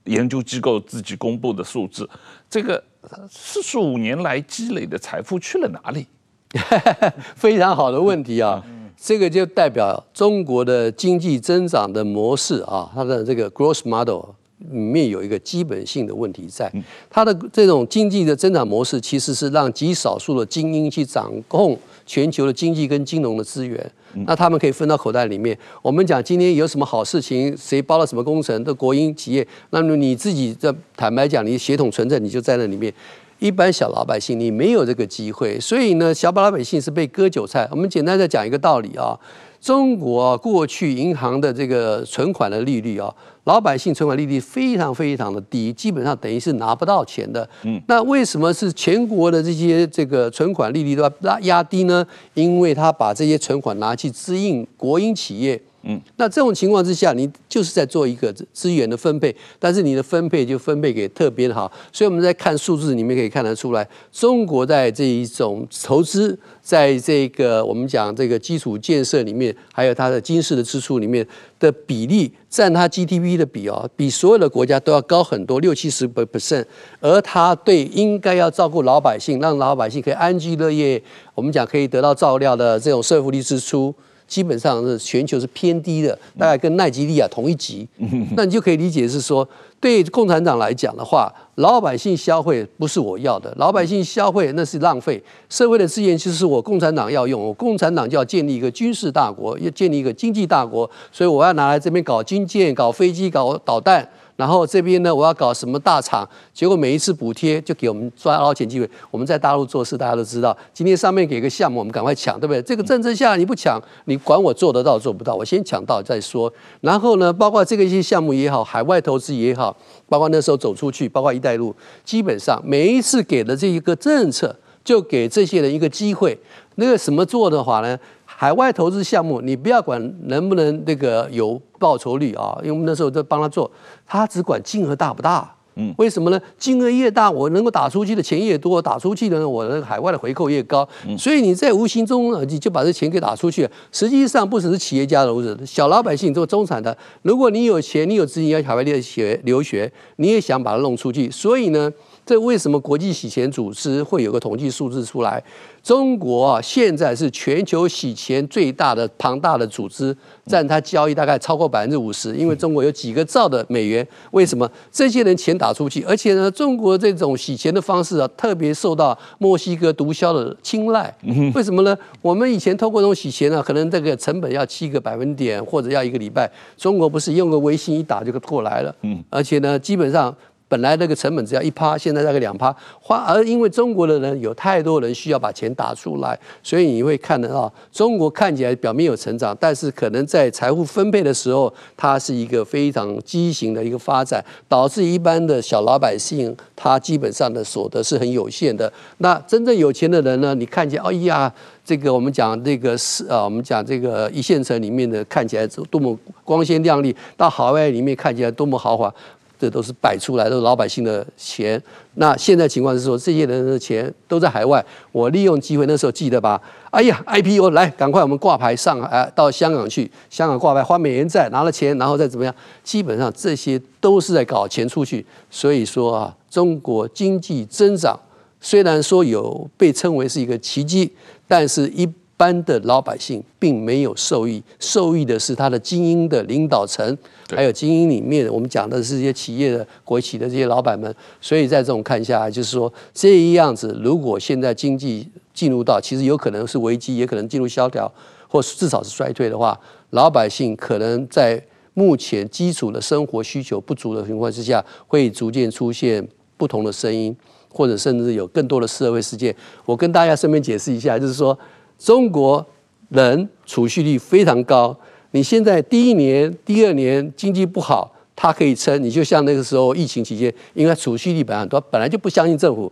研究机构自己公布的数字。这个四十五年来积累的财富去了哪里？<laughs> 非常好的问题啊，这个就代表中国的经济增长的模式啊，它的这个 growth model 里面有一个基本性的问题在。它的这种经济的增长模式其实是让极少数的精英去掌控。全球的经济跟金融的资源，那他们可以分到口袋里面。我们讲今天有什么好事情，谁包了什么工程的国营企业，那么你自己这坦白讲，你血统存在，你就在那里面。一般小老百姓你没有这个机会，所以呢，小老百姓是被割韭菜。我们简单再讲一个道理啊。中国过去银行的这个存款的利率啊，老百姓存款利率非常非常的低，基本上等于是拿不到钱的。嗯，那为什么是全国的这些这个存款利率都要拉压低呢？因为他把这些存款拿去支应国营企业，嗯，那这种情况之下，你就是在做一个资源的分配，但是你的分配就分配给特别的好。所以我们在看数字里面可以看得出来，中国在这一种投资，在这个我们讲这个基础建设里面，还有它的军事的支出里面的比例，占它 GDP 的比哦，比所有的国家都要高很多，六七十 percent。而它对应该要照顾老百姓，让老百姓可以安居乐业，我们讲可以得到照料的这种社会福利支出。基本上是全球是偏低的，大概跟奈及利亚同一级。那你就可以理解是说，对共产党来讲的话，老百姓消费不是我要的，老百姓消费那是浪费，社会的资源就是我共产党要用，我共产党就要建立一个军事大国，要建立一个经济大国，所以我要拿来这边搞军舰、搞飞机、搞导弹。然后这边呢，我要搞什么大厂？结果每一次补贴就给我们抓捞钱机会。我们在大陆做事，大家都知道，今天上面给个项目，我们赶快抢，对不对？这个政策下你不抢，你管我做得到做不到？我先抢到再说。然后呢，包括这个一些项目也好，海外投资也好，包括那时候走出去，包括一带一路，基本上每一次给的这一个政策，就给这些人一个机会。那个什么做的话呢？海外投资项目，你不要管能不能那个有报酬率啊，因为我们那时候在帮他做，他只管金额大不大。嗯，为什么呢？金额越大，我能够打出去的钱越多，打出去的我的海外的回扣越高。所以你在无形中你就把这钱给打出去。实际上不只是企业家如此，小老百姓做中产的，如果你有钱，你有资金要海外留学留学，你也想把它弄出去。所以呢。这为什么国际洗钱组织会有个统计数字出来？中国啊，现在是全球洗钱最大的庞大的组织，占它交易大概超过百分之五十。因为中国有几个兆的美元，为什么这些人钱打出去？而且呢，中国这种洗钱的方式啊，特别受到墨西哥毒枭的青睐。为什么呢？我们以前透过这种洗钱呢，可能这个成本要七个百分点，或者要一个礼拜。中国不是用个微信一打就过来了。而且呢，基本上。本来那个成本只要一趴，现在大概两趴花，而因为中国的人有太多人需要把钱打出来，所以你会看得到中国看起来表面有成长，但是可能在财富分配的时候，它是一个非常畸形的一个发展，导致一般的小老百姓他基本上的所得是很有限的。那真正有钱的人呢？你看见，哎呀，这个我们讲这个是啊，我们讲这个一线城里面的看起来多么光鲜亮丽，到海外里面看起来多么豪华。这都是摆出来，都是老百姓的钱。那现在情况是说，这些人的钱都在海外。我利用机会，那时候记得吧？哎呀，IPO 来，赶快我们挂牌上海，到香港去，香港挂牌花美元债，拿了钱，然后再怎么样？基本上这些都是在搞钱出去。所以说啊，中国经济增长虽然说有被称为是一个奇迹，但是一。一般的老百姓并没有受益，受益的是他的精英的领导层，还有精英里面我们讲的是这些企业的国企的这些老板们。所以在这种看下来，就是说这样子，如果现在经济进入到其实有可能是危机，也可能进入萧条，或至少是衰退的话，老百姓可能在目前基础的生活需求不足的情况之下，会逐渐出现不同的声音，或者甚至有更多的社会事件。我跟大家顺便解释一下，就是说。中国人储蓄率非常高，你现在第一年、第二年经济不好，他可以撑。你就像那个时候疫情期间，因为储蓄率本来很多，本来就不相信政府。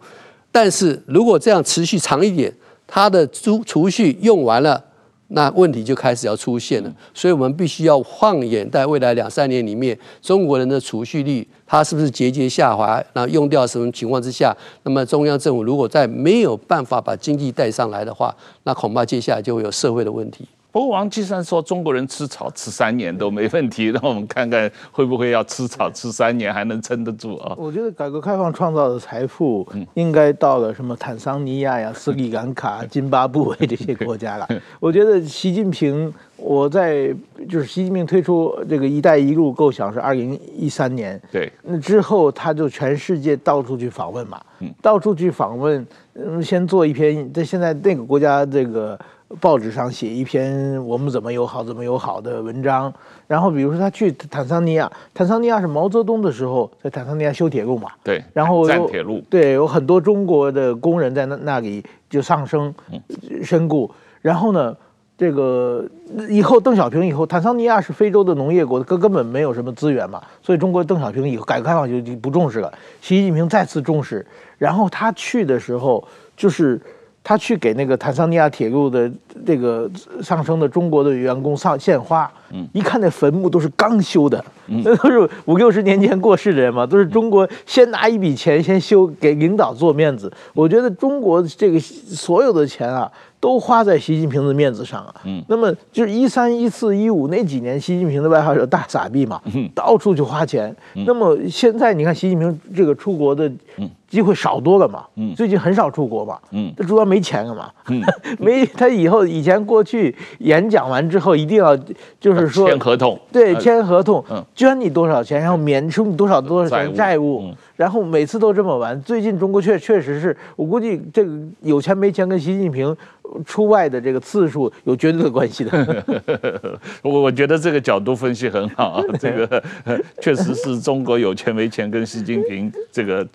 但是如果这样持续长一点，他的储储蓄用完了。那问题就开始要出现了，所以我们必须要放眼在未来两三年里面，中国人的储蓄率它是不是节节下滑？那用掉什么情况之下？那么中央政府如果在没有办法把经济带上来的话，那恐怕接下来就会有社会的问题。不过王岐山说中国人吃草吃三年都没问题，让我们看看会不会要吃草吃三年还能撑得住啊？我觉得改革开放创造的财富应该到了什么坦桑尼亚呀、斯里兰卡、津巴布韦这些国家了。<laughs> 我觉得习近平，我在就是习近平推出这个“一带一路”构想是二零一三年，对，那之后他就全世界到处去访问嘛，到处去访问，嗯，先做一篇在现在那个国家这个。报纸上写一篇我们怎么友好怎么友好的文章，然后比如说他去坦桑尼亚，坦桑尼亚是毛泽东的时候在坦桑尼亚修铁路嘛，对，然后站铁路，对，有很多中国的工人在那那里就丧生身故，然后呢，这个以后邓小平以后，坦桑尼亚是非洲的农业国，根根本没有什么资源嘛，所以中国邓小平以后改革开放就就不重视了，习近平再次重视，然后他去的时候就是。他去给那个坦桑尼亚铁路的这个上升的中国的员工上献花，嗯，一看那坟墓都是刚修的，那 <laughs> 都是五六十年前过世的人嘛，都是中国先拿一笔钱先修，给领导做面子。我觉得中国这个所有的钱啊。都花在习近平的面子上啊，嗯，那么就是一三一四一五那几年，习近平的外号叫大傻逼嘛，嗯，到处去花钱，嗯，那么现在你看习近平这个出国的机会少多了嘛，嗯，最近很少出国嘛，嗯，他主要没钱了嘛，嗯，<laughs> 没他以后以前过去演讲完之后一定要就是说签合同，对，签合同，嗯，捐你多少钱，然后免除你多少多少钱债务。然后每次都这么玩。最近中国确确实是我估计这个有钱没钱跟习近平出外的这个次数有绝对的关系的。<laughs> 我我觉得这个角度分析很好啊，<laughs> 这个确实是中国有钱没钱跟习近平这个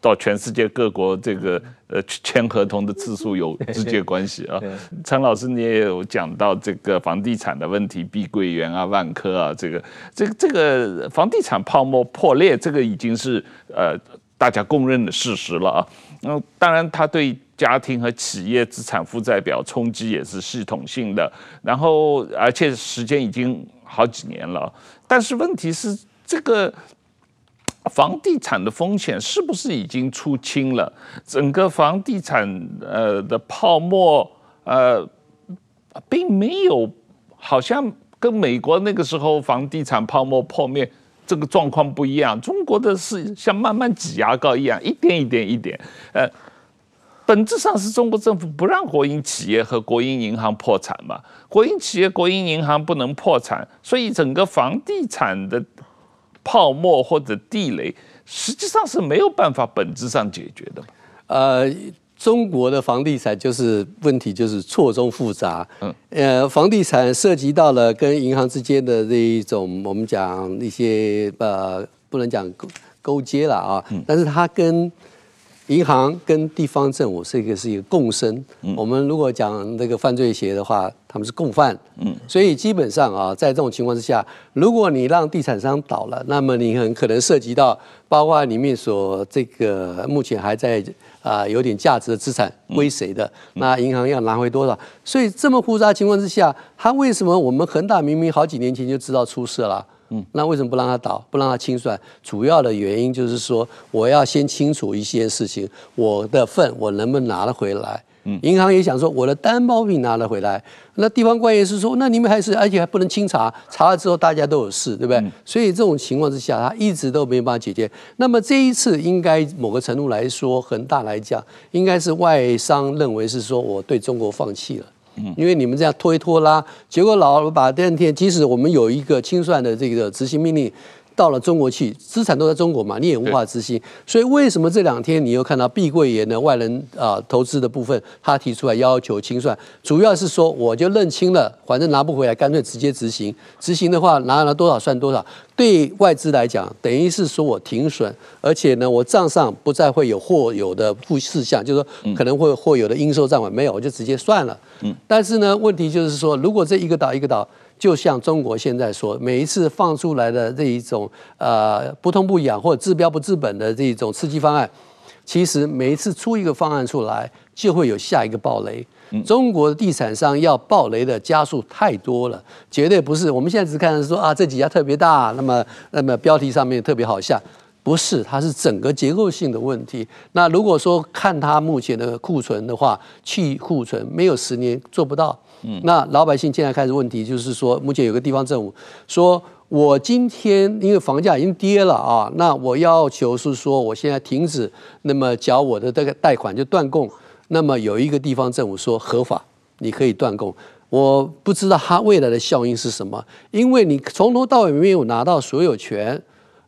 到全世界各国这个呃签合同的次数有 <laughs> 直接关系啊。陈老师你也有讲到这个房地产的问题，碧桂园啊、万科啊，这个这个这个房地产泡沫破裂，这个已经是呃。大家公认的事实了啊，那当然，它对家庭和企业资产负债表冲击也是系统性的，然后而且时间已经好几年了。但是问题是，这个房地产的风险是不是已经出清了？整个房地产呃的泡沫呃，并没有，好像跟美国那个时候房地产泡沫破灭。这个状况不一样，中国的是像慢慢挤牙膏一样，一点一点一点。呃，本质上是中国政府不让国营企业和国营银行破产嘛，国营企业、国营银行不能破产，所以整个房地产的泡沫或者地雷，实际上是没有办法本质上解决的。呃。中国的房地产就是问题，就是错综复杂。嗯，呃，房地产涉及到了跟银行之间的这一种，我们讲一些呃，不能讲勾勾结了啊。嗯，但是它跟银行跟地方政府是一个是一个共生。嗯，我们如果讲那个犯罪协的话，他们是共犯。嗯，所以基本上啊，在这种情况之下，如果你让地产商倒了，那么你很可能涉及到包括里面所这个目前还在。啊，有点价值的资产归谁的？那银行要拿回多少？所以这么复杂情况之下，他为什么我们恒大明明好几年前就知道出事了？嗯，那为什么不让他倒，不让他清算？主要的原因就是说，我要先清楚一些事情，我的份我能不能拿得回来？嗯，银行也想说我的担保品拿了回来，那地方官员是说，那你们还是而且还不能清查，查了之后大家都有事，对不对？嗯、所以这种情况之下，他一直都没有办法解决。那么这一次应该某个程度来说，恒大来讲，应该是外商认为是说我对中国放弃了，嗯，因为你们这样拖一拖拉，结果老把第二天，即使我们有一个清算的这个执行命令。到了中国去，资产都在中国嘛，你也无法执行。所以为什么这两天你又看到碧桂园的外人啊、呃、投资的部分，他提出来要求清算，主要是说我就认清了，反正拿不回来，干脆直接执行。执行的话拿了多少算多少。对外资来讲，等于是说我停损，而且呢，我账上不再会有或有的负事项，就是说可能会或有的应收账款没有，我就直接算了。嗯。但是呢，问题就是说，如果这一个岛一个岛。就像中国现在说，每一次放出来的这一种呃不痛不痒或者治标不治本的这一种刺激方案，其实每一次出一个方案出来，就会有下一个暴雷。中国的地产商要暴雷的加速太多了，绝对不是。我们现在只看说啊这几家特别大，那么那么标题上面特别好下，不是，它是整个结构性的问题。那如果说看它目前的库存的话，去库存没有十年做不到。嗯，那老百姓现在开始问题就是说，目前有个地方政府说，我今天因为房价已经跌了啊，那我要求是说，我现在停止那么缴我的这个贷款就断供。那么有一个地方政府说合法，你可以断供。我不知道它未来的效应是什么，因为你从头到尾没有拿到所有权。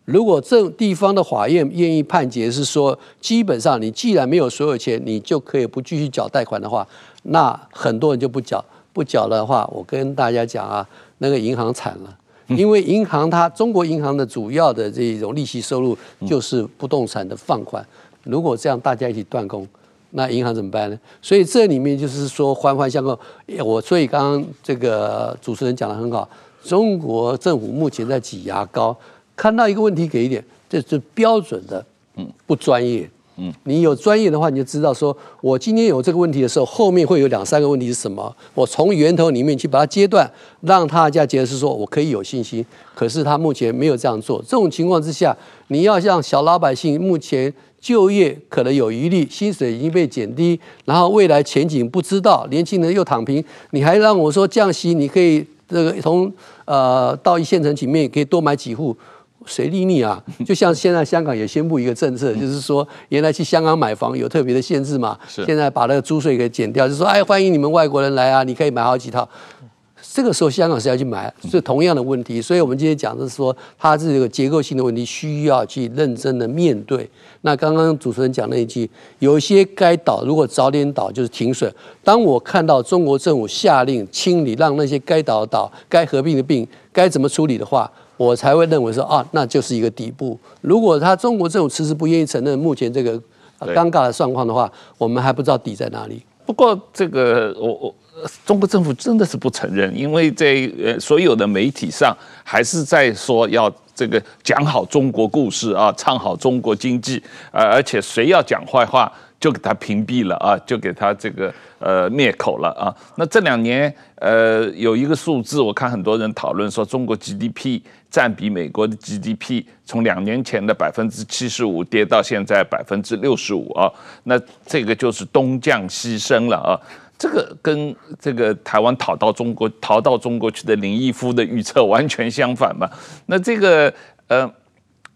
如果这地方的法院愿意判决是说，基本上你既然没有所有权，你就可以不继续缴贷款的话，那很多人就不缴。不缴的话，我跟大家讲啊，那个银行惨了，因为银行它中国银行的主要的这种利息收入就是不动产的放款，如果这样大家一起断供，那银行怎么办呢？所以这里面就是说环环相扣。我所以刚刚这个主持人讲的很好，中国政府目前在挤牙膏，看到一个问题给一点，这是标准的，嗯，不专业。嗯，你有专业的话，你就知道说，我今天有这个问题的时候，后面会有两三个问题是什么？我从源头里面去把它切断，让大家觉得是说我可以有信心。可是他目前没有这样做。这种情况之下，你要让小老百姓目前就业可能有余力，薪水已经被减低，然后未来前景不知道，年轻人又躺平，你还让我说降息，你可以这个从呃到一线城里面可以多买几户。谁理你啊？<laughs> 就像现在香港也宣布一个政策，就是说原来去香港买房有特别的限制嘛，现在把那个租税给减掉，就说哎，欢迎你们外国人来啊，你可以买好几套。这个时候香港是要去买，是同样的问题。所以我们今天讲的是说，它是一个结构性的问题，需要去认真的面对。那刚刚主持人讲那一句，有一些该倒，如果早点倒就是停损。当我看到中国政府下令清理，让那些该倒的倒，该合并的并，该怎么处理的话。我才会认为说啊，那就是一个底部。如果他中国政府迟迟不愿意承认目前这个尴尬的状况的话，我们还不知道底在哪里。不过这个我我中国政府真的是不承认，因为在呃所有的媒体上还是在说要这个讲好中国故事啊，唱好中国经济，而而且谁要讲坏话就给他屏蔽了啊，就给他这个呃灭口了啊。那这两年呃有一个数字，我看很多人讨论说中国 GDP。占比美国的 GDP 从两年前的百分之七十五跌到现在百分之六十五啊，那这个就是东降西升了啊，这个跟这个台湾逃到中国逃到中国去的林毅夫的预测完全相反嘛。那这个呃，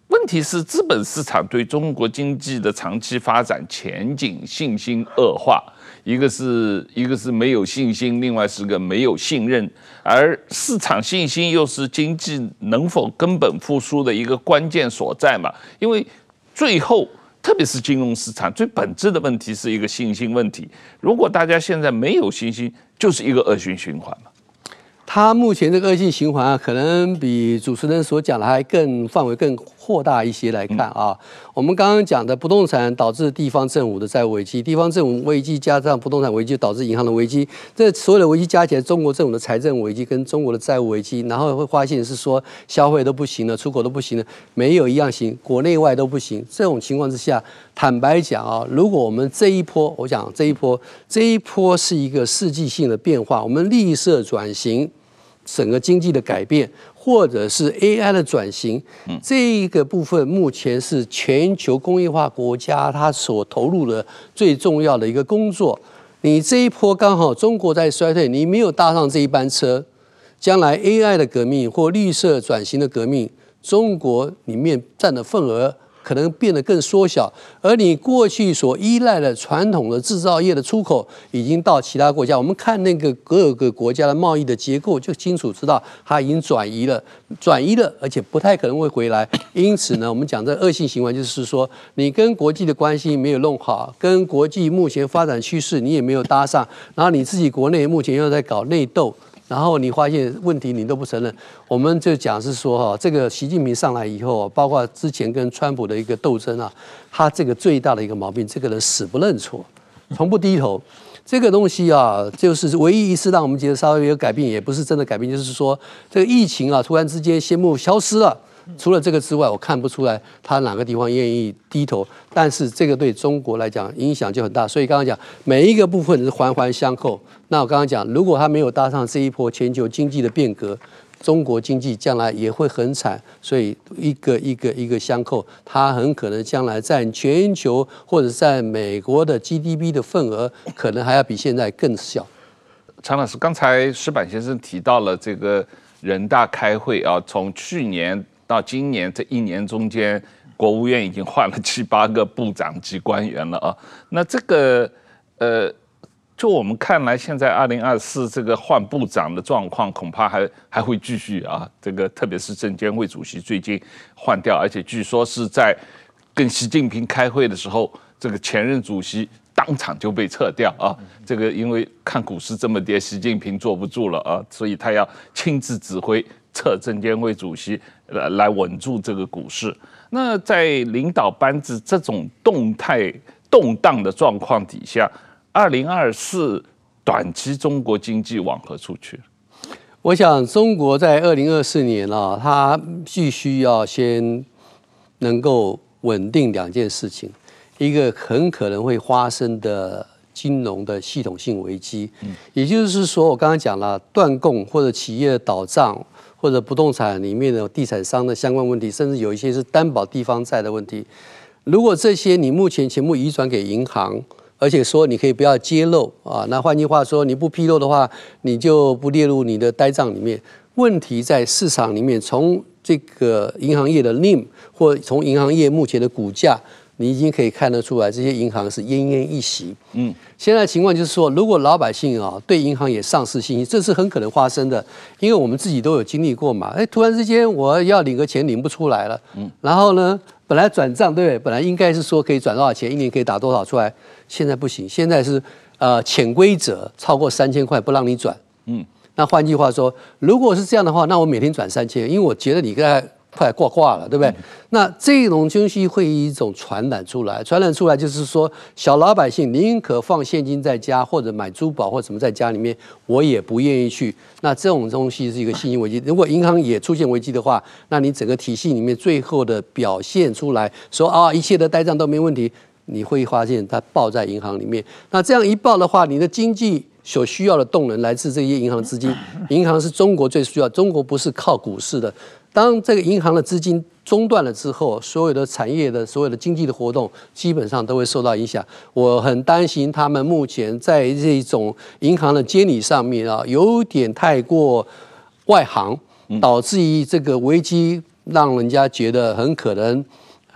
问题是资本市场对中国经济的长期发展前景信心恶化。一个是一个是没有信心，另外是个没有信任，而市场信心又是经济能否根本复苏的一个关键所在嘛。因为最后，特别是金融市场最本质的问题是一个信心问题。如果大家现在没有信心，就是一个恶性循环嘛。他目前这个恶性循环啊，可能比主持人所讲的还更范围更。扩大一些来看啊，我们刚刚讲的不动产导致地方政府的债务危机，地方政府危机加上不动产危机导致银行的危机，这所有的危机加起来，中国政府的财政危机跟中国的债务危机，然后会发现是说消费都不行了，出口都不行了，没有一样行，国内外都不行。这种情况之下，坦白讲啊，如果我们这一波，我想这一波，这一波是一个世纪性的变化，我们绿色转型，整个经济的改变。或者是 AI 的转型，这一个部分目前是全球工业化国家它所投入的最重要的一个工作。你这一波刚好中国在衰退，你没有搭上这一班车，将来 AI 的革命或绿色转型的革命，中国里面占的份额。可能变得更缩小，而你过去所依赖的传统的制造业的出口已经到其他国家。我们看那个各个国家的贸易的结构，就清楚知道它已经转移了，转移了，而且不太可能会回来。因此呢，我们讲这恶性循环，就是说你跟国际的关系没有弄好，跟国际目前发展趋势你也没有搭上，然后你自己国内目前又在搞内斗。然后你发现问题，你都不承认，我们就讲是说哈，这个习近平上来以后，包括之前跟川普的一个斗争啊，他这个最大的一个毛病，这个人死不认错，从不低头，这个东西啊，就是唯一一次让我们觉得稍微有改变，也不是真的改变，就是说这个疫情啊，突然之间宣布消失了。除了这个之外，我看不出来他哪个地方愿意低头。但是这个对中国来讲影响就很大。所以刚刚讲每一个部分是环环相扣。那我刚刚讲，如果他没有搭上这一波全球经济的变革，中国经济将来也会很惨。所以一个一个一个相扣，它很可能将来在全球或者在美国的 GDP 的份额，可能还要比现在更小。常老师，刚才石板先生提到了这个人大开会啊，从去年。到今年这一年中间，国务院已经换了 <laughs> 七八个部长级官员了啊。那这个呃，就我们看来，现在二零二四这个换部长的状况，恐怕还还会继续啊。这个特别是证监会主席最近换掉，而且据说是在跟习近平开会的时候，这个前任主席当场就被撤掉啊。这个因为看股市这么跌，习近平坐不住了啊，所以他要亲自指挥。撤证监会主席来来稳住这个股市。那在领导班子这种动态动荡的状况底下，二零二四短期中国经济往何处去？我想中国在二零二四年啊，它必须要先能够稳定两件事情，一个很可能会发生的金融的系统性危机。也就是说，我刚刚讲了断供或者企业倒账，或者不动产里面的地产商的相关问题，甚至有一些是担保地方债的问题。如果这些你目前全部移转给银行，而且说你可以不要揭露啊，那换句话说，你不披露的话，你就不列入你的呆账里面。问题在市场里面，从这个银行业的 NIM 或从银行业目前的股价，你已经可以看得出来，这些银行是奄奄一息。嗯，现在情况就是说，如果老百姓啊对银行也丧失信心，这是很可能发生的，因为我们自己都有经历过嘛。哎，突然之间我要领个钱领不出来了，嗯，然后呢，本来转账对不对？本来应该是说可以转多少钱，一年可以打多少出来。现在不行，现在是呃潜规则，超过三千块不让你转。嗯，那换句话说，如果是这样的话，那我每天转三千，因为我觉得你该快挂挂了，对不对？嗯、那这种东西会一种传染出来，传染出来就是说，小老百姓宁可放现金在家，或者买珠宝或者什么在家里面，我也不愿意去。那这种东西是一个信心危机。如果银行也出现危机的话，那你整个体系里面最后的表现出来说啊，一切的呆账都没问题。你会发现它爆在银行里面，那这样一爆的话，你的经济所需要的动能来自这些银行资金。银行是中国最需要，中国不是靠股市的。当这个银行的资金中断了之后，所有的产业的所有的经济的活动基本上都会受到影响。我很担心他们目前在这种银行的监理上面啊，有点太过外行，导致于这个危机让人家觉得很可能。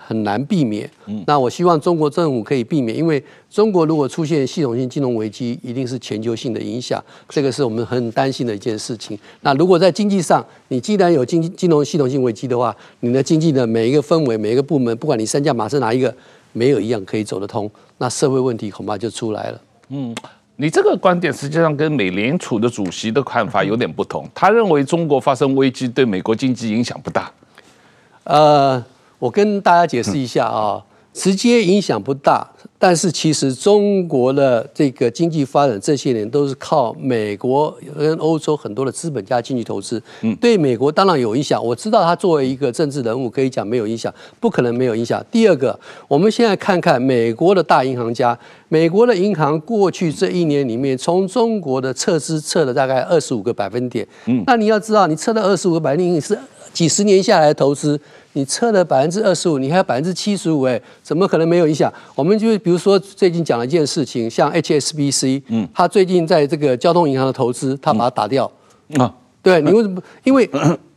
很难避免。那我希望中国政府可以避免，因为中国如果出现系统性金融危机，一定是全球性的影响，这个是我们很担心的一件事情。那如果在经济上，你既然有经金融系统性危机的话，你的经济的每一个氛围、每一个部门，不管你三驾马车哪一个，没有一样可以走得通，那社会问题恐怕就出来了。嗯，你这个观点实际上跟美联储的主席的看法有点不同，他认为中国发生危机对美国经济影响不大。呃。我跟大家解释一下啊，直接影响不大，但是其实中国的这个经济发展这些年都是靠美国跟欧洲很多的资本家进去投资，对美国当然有影响。我知道他作为一个政治人物可以讲没有影响，不可能没有影响。第二个，我们现在看看美国的大银行家，美国的银行过去这一年里面从中国的撤资撤了大概二十五个百分点，那你要知道，你撤了二十五个百分点是几十年下来的投资。你撤了百分之二十五，你还有百分之七十五，哎，怎么可能没有影响？我们就比如说最近讲了一件事情，像 HSBC，嗯，他最近在这个交通银行的投资，他把它打掉，啊、嗯，对，你为什么？因为。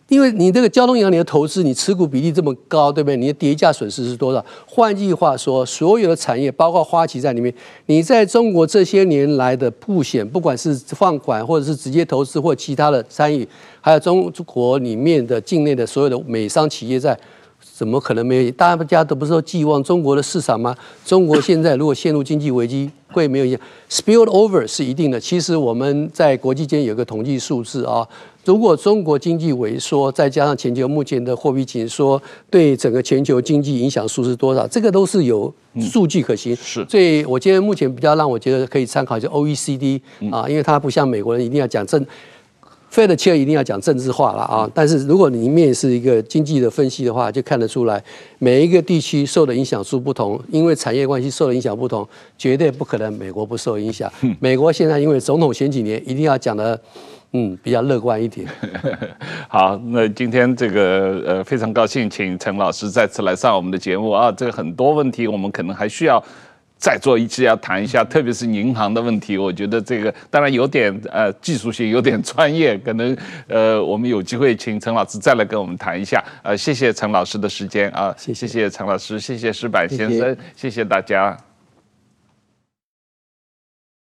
因为你这个交通银行，你的投资，你持股比例这么高，对不对？你的跌价损失是多少？换句话说，所有的产业，包括花旗在里面，你在中国这些年来的布险，不管是放款或者是直接投资或其他的参与，还有中国里面的境内的所有的美商企业在。怎么可能没有？大家都不是说寄望中国的市场吗？中国现在如果陷入经济危机，会没有影响？Spill over 是一定的。其实我们在国际间有个统计数字啊，如果中国经济萎缩，再加上全球目前的货币紧缩，对整个全球经济影响数是多少？这个都是有数据可行。嗯、是。所以我觉得目前比较让我觉得可以参考就 OECD 啊，因为它不像美国人一定要讲政。Fed Chair 一定要讲政治化了啊！但是如果里面是一个经济的分析的话，就看得出来每一个地区受的影响数不同，因为产业关系受的影响不同，绝对不可能美国不受影响。美国现在因为总统前几年，一定要讲的嗯比较乐观一点。<laughs> 好，那今天这个呃非常高兴，请陈老师再次来上我们的节目啊！这个很多问题我们可能还需要。再做一期要谈一下，特别是银行的问题，我觉得这个当然有点呃技术性，有点专业，可能呃我们有机会请陈老师再来跟我们谈一下。呃，谢谢陈老师的时间啊，谢谢陈老师，谢谢石板先生，谢谢大家。